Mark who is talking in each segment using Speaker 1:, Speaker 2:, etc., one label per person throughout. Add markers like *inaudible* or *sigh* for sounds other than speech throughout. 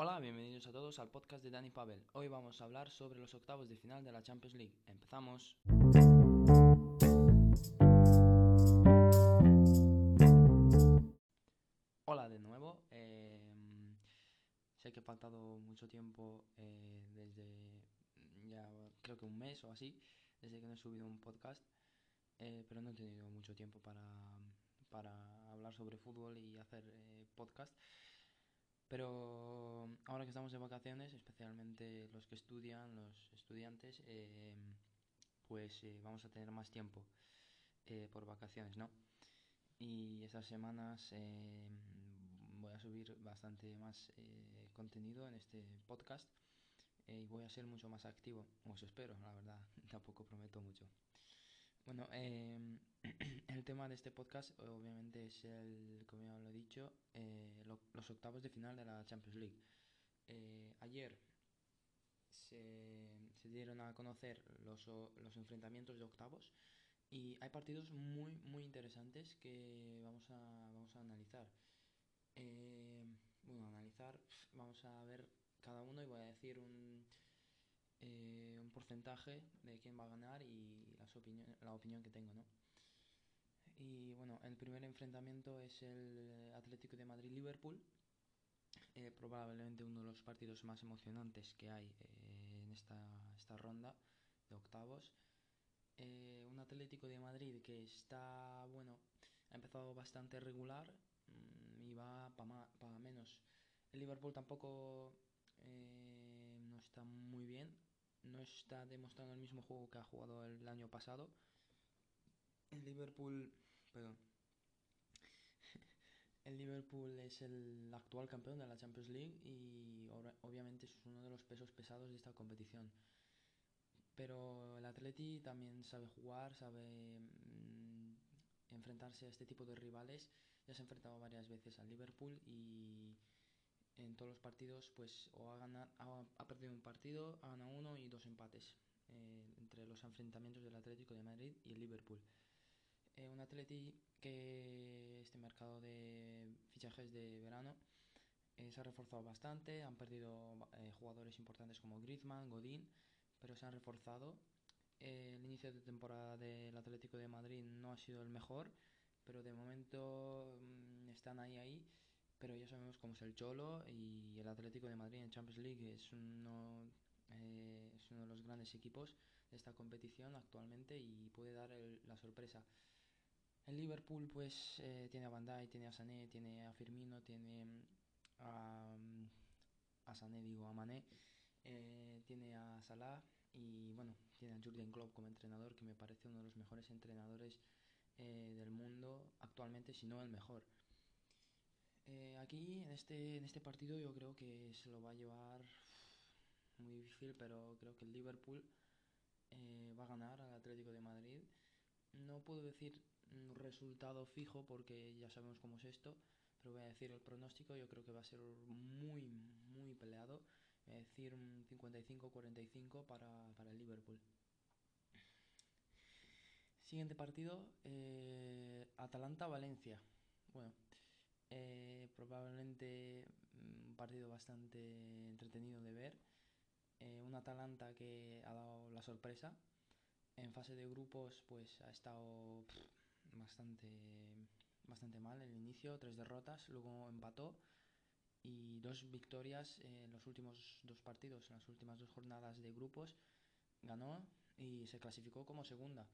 Speaker 1: Hola, bienvenidos a todos al podcast de Dani Pavel. Hoy vamos a hablar sobre los octavos de final de la Champions League. Empezamos. Hola de nuevo. Eh, sé que he faltado mucho tiempo eh, desde ya creo que un mes o así, desde que no he subido un podcast, eh, pero no he tenido mucho tiempo para, para hablar sobre fútbol y hacer podcast. Pero ahora que estamos de vacaciones, especialmente los que estudian, los estudiantes, pues vamos a tener más tiempo por vacaciones, ¿no? y estas semanas eh, voy a subir bastante más eh, contenido en este podcast eh, y voy a ser mucho más activo, os espero, la verdad, *laughs* tampoco prometo mucho. Bueno, em, el tema de este podcast obviamente es el, como ya lo he dicho, los octavos de final de la Champions League. ayer se, dieron a conocer los, los enfrentamientos de octavos y hay partidos muy, muy interesantes que vamos a, vamos a analizar. Eh, bueno, analizar, vamos a ver cada uno y voy a decir un, eh, un porcentaje de quién va a ganar y las la opinión que tengo, ¿no? Y bueno, el primer enfrentamiento es el Atlético de Madrid-Liverpool. Eh, probablemente uno de los partidos más emocionantes que hay en esta, esta ronda de octavos. Eh, un Atlético de Madrid que está, bueno, ha empezado bastante regular mm, y va para menos. El Liverpool tampoco eh, no está muy bien, no está demostrando el mismo juego que ha jugado el año pasado. El Liverpool, perdón. El Liverpool es el actual campeón de la Champions League y obviamente es uno de los pesos pesados de esta competición. Pero el Atleti también sabe jugar, sabe mm, enfrentarse a este tipo de rivales. Ya se ha enfrentado varias veces al Liverpool y en todos los partidos pues o ha, ganado, ha, perdido un partido, ha ganado uno y dos empates eh, entre los enfrentamientos del Atlético de Madrid y el Liverpool. Eh, un Atleti que este mercado de fichajes de verano eh, se ha reforzado bastante, han perdido jugadores importantes como Griezmann, Godín pero se han reforzado. el inicio de temporada del Atlético de Madrid no ha sido el mejor, pero de momento mm, están ahí ahí. Pero ya sabemos cómo es el Cholo y el Atlético de Madrid en Champions League es uno, eh, es uno de los grandes equipos de esta competición actualmente y puede dar la sorpresa. El Liverpool pues eh, tiene a Bandai, tiene a Sané, tiene a Firmino, tiene a, a Sané, digo a Mané eh, tiene a Salah y bueno, tiene a Jurgen Klopp como entrenador, que me parece uno de los mejores entrenadores eh, del mundo actualmente, si no el mejor. Aquí en este, en este partido yo creo que se lo va a llevar muy difícil, pero creo que el Liverpool va a ganar al Atlético de Madrid. No puedo decir un resultado fijo porque ya sabemos cómo es esto, pero voy a decir el pronóstico, yo creo que va a ser muy, muy peleado decir un 55-45 para, para, el Liverpool. Siguiente partido, eh, Atalanta-Valencia. Bueno, eh, probablemente un partido bastante entretenido de ver. Eh, un Atalanta que ha dado la sorpresa. En fase de grupos, pues ha estado bastante, bastante mal el inicio, tres derrotas, luego empató y dos victorias en los últimos dos partidos, en las últimas dos jornadas de grupos, ganó y se clasificó como segunda.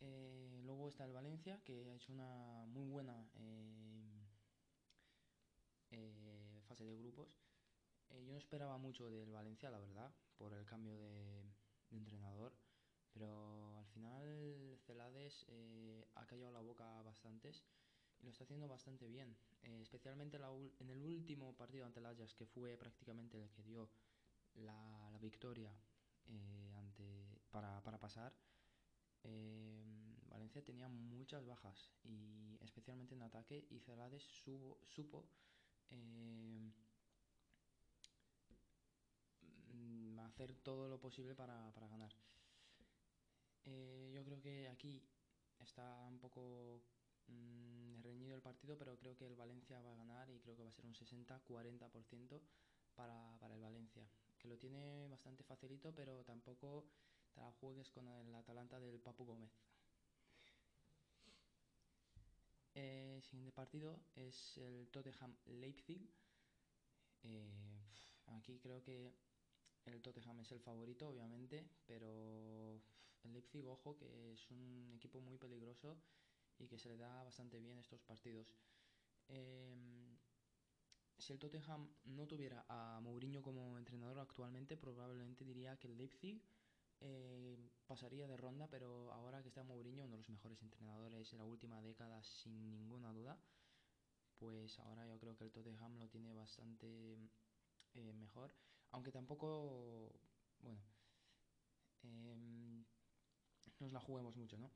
Speaker 1: Eh, luego está el Valencia, que ha hecho una muy buena eh, eh, fase de grupos. yo no esperaba mucho del Valencia, la verdad, por el cambio de, de entrenador, pero al final Celades ha callado la boca bastantes y lo está haciendo bastante bien. Eh, especialmente en el último partido ante el Ajax, que fue prácticamente el que dio la, victoria eh, ante, para, pasar. Eh, Valencia tenía muchas bajas y especialmente en ataque y Celades supo mm, hacer todo lo posible para, para ganar. Yo creo que aquí está un poco mm, reñido el partido, pero creo que el Valencia va a ganar y creo que va a ser un 60-40% para, para el Valencia, que lo tiene bastante facilito, pero tampoco te la juegues con el Atalanta del Papu Gómez. Eh, siguiente partido es el Tottenham Leipzig. Eh, aquí creo que el Tottenham es el favorito, obviamente, pero el Leipzig, ojo, que es un equipo muy peligroso y que se le da bastante bien estos partidos. Em, si el Tottenham no tuviera a Mourinho como entrenador actualmente, probablemente diría que el Leipzig eh, pasaría de ronda, pero ahora que está Mourinho, uno de los mejores entrenadores de la última década, sin ninguna duda, pues ahora yo creo que el Tottenham lo tiene bastante eh, mejor. Aunque tampoco, bueno, em, nos la juguemos mucho, ¿no?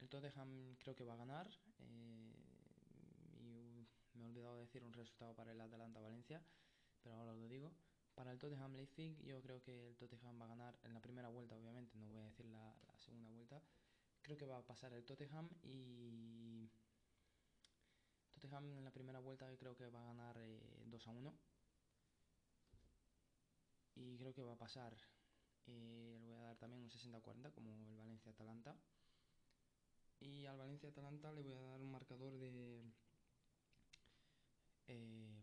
Speaker 1: El Tottenham creo que va a ganar. Eh, y me he olvidado de decir un resultado para el Atalanta Valencia, pero ahora lo digo. Para el Tottenham Leipzig, yo creo que el Tottenham va a ganar en la primera vuelta, obviamente, no voy a decir la, segunda vuelta. Creo que va a pasar el Tottenham y. Tottenham en la primera vuelta creo que va a ganar 2 eh, a 1 y creo que va a pasar. Eh, le voy a dar también un 60-40 como el Valencia-Atalanta. Y al Valencia-Atalanta le voy a dar un marcador de... Eh,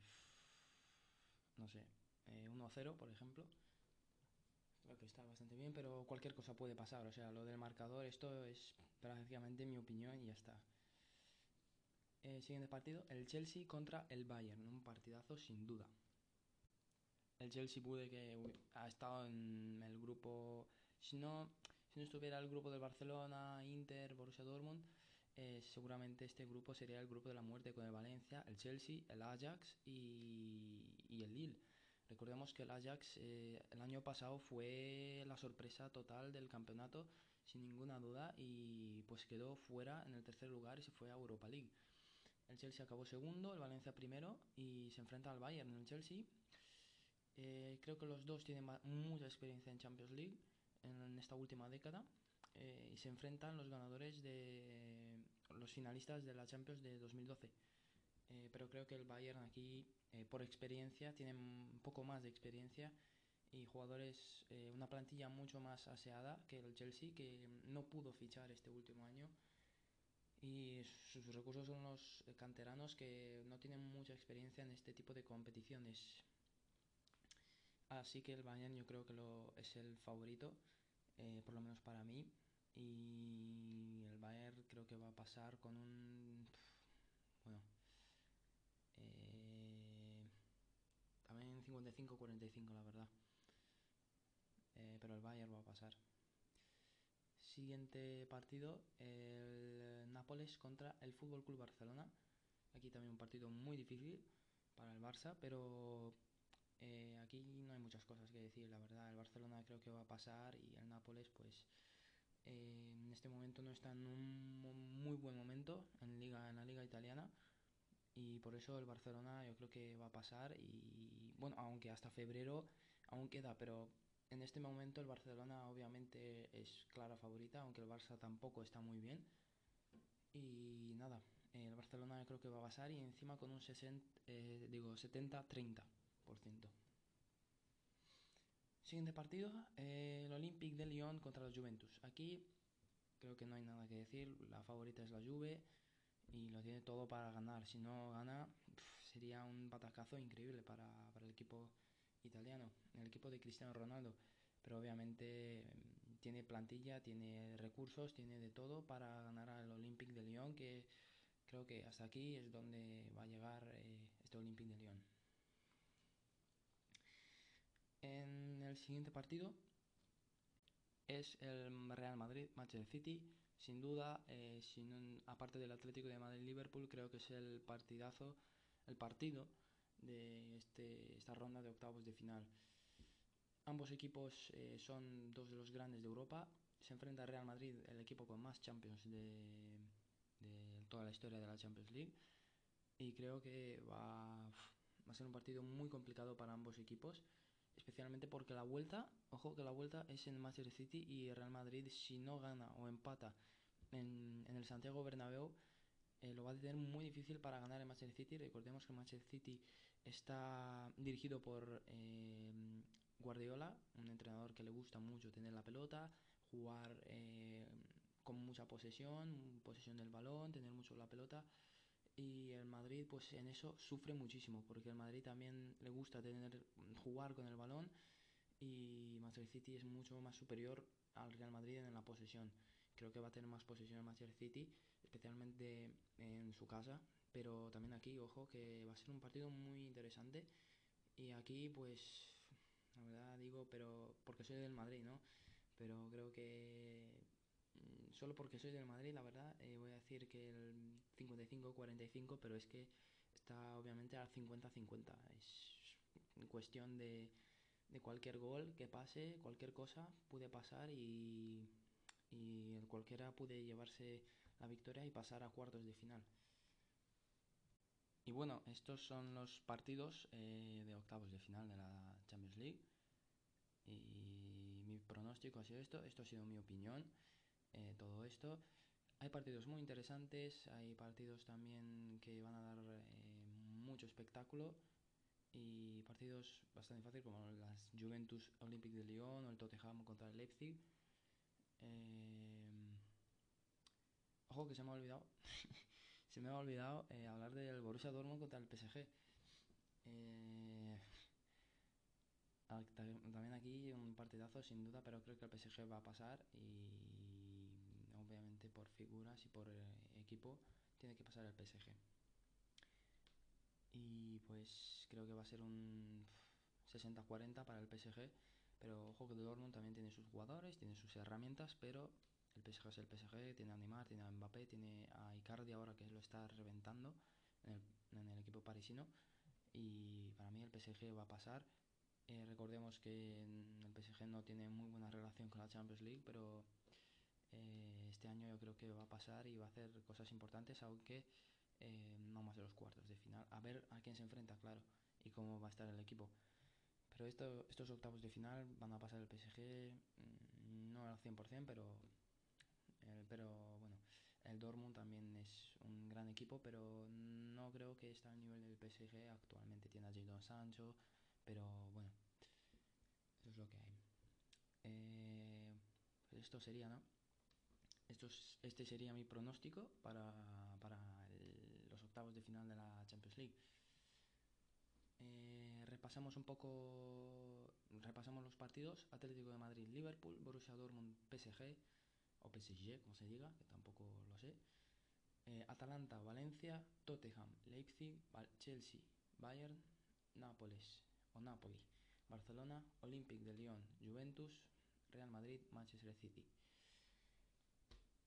Speaker 1: no sé, 1-0 eh, por ejemplo. Creo que está bastante bien, pero cualquier cosa puede pasar. O sea, lo del marcador, esto es prácticamente mi opinión y ya está. siguiente partido, el Chelsea contra el Bayern. Un partidazo sin duda el Chelsea pude que ha estado en el grupo, si no, si no estuviera el grupo del Barcelona, Inter, Borussia Dortmund, eh, seguramente este grupo sería el grupo de la muerte con el Valencia, el Chelsea, el Ajax y, el Lille. Recordemos que el Ajax eh, el año pasado fue la sorpresa total del campeonato, sin ninguna duda, y pues quedó fuera en el tercer lugar y se fue a Europa League. El Chelsea acabó segundo, el Valencia primero y se enfrenta al Bayern en el Chelsea eh, creo que los dos tienen mucha experiencia en Champions League en esta última década eh, y se enfrentan los ganadores de los finalistas de la Champions de 2012. Eh, pero creo que el Bayern aquí, por experiencia, tiene un poco más de experiencia y jugadores, una plantilla mucho más aseada que el Chelsea, que no pudo fichar este último año. Y sus recursos son los canteranos que no tienen mucha experiencia en este tipo de competiciones. Así que el Bayern yo creo que es el favorito, eh, por lo menos para mí. Y el Bayern creo que va a pasar con un... Bueno. Eh, también 55-45 la verdad. Eh, pero el Bayern va a pasar. Siguiente partido, el Nápoles contra el Fútbol Club Barcelona. Aquí también un partido muy difícil para el Barça, pero eh, aquí no hay muchas cosas que decir, la verdad. El Barcelona creo que va a pasar y el Nápoles, pues eh, en este momento no está en un muy buen momento en, liga, en la liga italiana y por eso el Barcelona yo creo que va a pasar y bueno, aunque hasta febrero aún queda, pero en este momento el Barcelona obviamente es clara favorita, aunque el Barça tampoco está muy bien. Y nada, el Barcelona yo creo que va a pasar y encima con un 60, eh, digo 70-30. Siguiente partido, eh, el Olympique de Lyon contra los Juventus. Aquí creo que no hay nada que decir, la favorita es la Juve y lo tiene todo para ganar. Si no gana, sería un batacazo increíble para, el equipo italiano, el equipo de Cristiano Ronaldo. Pero obviamente mm, tiene plantilla, tiene recursos, tiene de todo para ganar al Olympique de Lyon, que creo que hasta aquí es donde va a llegar eh, este Olympique de Lyon. En el siguiente partido es el Real Madrid, Manchester City. Sin duda, eh, sin aparte del Atlético de Madrid-Liverpool, creo que es el partidazo, el partido de este, esta ronda de octavos de final. Ambos equipos eh, son dos de los grandes de Europa. Se enfrenta Real Madrid, el equipo con más Champions de, toda la historia de la Champions League. Y creo que va a ser un partido muy complicado para ambos equipos especialmente porque la vuelta, ojo que la vuelta es en Manchester City y Real Madrid si no gana o empata en, el Santiago Bernabéu eh, lo va a tener muy difícil para ganar el Manchester City. Recordemos que el Manchester City está dirigido por eh, Guardiola, un entrenador que le gusta mucho tener la pelota, jugar eh, con mucha posesión, posesión del balón, tener mucho la pelota. Y el Madrid, pues en eso sufre muchísimo, porque el Madrid también le gusta tener jugar con el balón y Manchester City es mucho más superior al Real Madrid en la posesión. Creo que va a tener más posesión el Manchester City especialmente en su casa. Pero también aquí, ojo, que va a ser un partido muy interesante. Y aquí, pues, la verdad digo, pero porque soy del Madrid, ¿no? Pero creo que solo porque soy del Madrid, la verdad, eh, voy a decir que el 55-45, pero es que está obviamente al 50-50. Es cuestión de, de cualquier gol que pase, cualquier cosa puede pasar y, y cualquiera puede llevarse la victoria y pasar a cuartos de final. Y bueno, estos son los partidos eh, de octavos de final de la Champions League. Y mi pronóstico ha sido esto, esto ha sido mi opinión, eh, todo esto. Hay partidos muy interesantes, hay partidos también que van a dar eh, mucho espectáculo y partidos bastante fáciles como las Juventus Olympique de Lyon o el Tottenham contra el Leipzig. Ojo que se me ha olvidado. *laughs* se me ha olvidado eh, hablar del Borussia Dortmund contra el PSG. Eh, *laughs* también aquí un partidazo sin duda, pero creo que el PSG va a pasar y figuras y por eh, equipo tiene que pasar el PSG. Y pues creo que va a ser un 60-40 para el PSG, pero ojo que el Dortmund también tiene sus jugadores, tiene sus herramientas, pero el PSG es el PSG, tiene a Neymar, tiene a Mbappé, tiene a Icardi ahora que lo está reventando en el, equipo parisino. Y para mí el PSG va a pasar. Eh, recordemos que el PSG no tiene muy buena relación con la Champions League, pero eh, este año yo creo que va a pasar y va a hacer cosas importantes, aunque eh, no más de los cuartos de final. A ver a quién se enfrenta, claro, y cómo va a estar el equipo. Pero esto, estos octavos de final van a pasar el PSG, mm, no al 100%, pero pero bueno, el Dortmund también es un gran equipo, pero no creo que está al nivel del PSG. Actualmente tiene a Jadon Sancho, pero bueno, eso es lo que hay. Eh, esto sería, ¿no? Esto este sería mi pronóstico para, para los octavos de final de la Champions League. Eh, repasamos un poco, repasamos los partidos: Atlético de Madrid, Liverpool, Borussia Dortmund, PSG o PSG, como se diga, que tampoco lo sé. Eh, Atalanta, Valencia, Tottenham, Leipzig, Chelsea, Bayern, Nápoles o Napoli, Barcelona, Olympique de Lyon, Juventus, Real Madrid, Manchester City.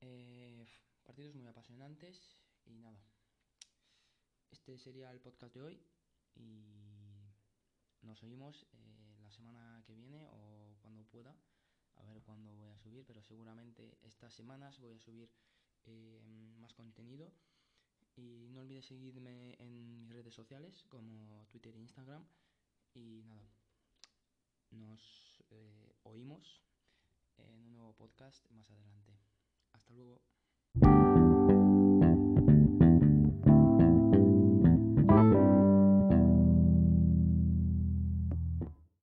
Speaker 1: Eh, partidos muy apasionantes y nada. Este sería el podcast de hoy y nos oímos eh, la semana que viene o cuando pueda a ver cuándo voy a subir, pero seguramente estas semanas voy a subir eh, más contenido. Y no olvides seguirme en mis redes sociales como Twitter e Instagram. Y nada, nos eh, oímos en un nuevo podcast más adelante. Hasta.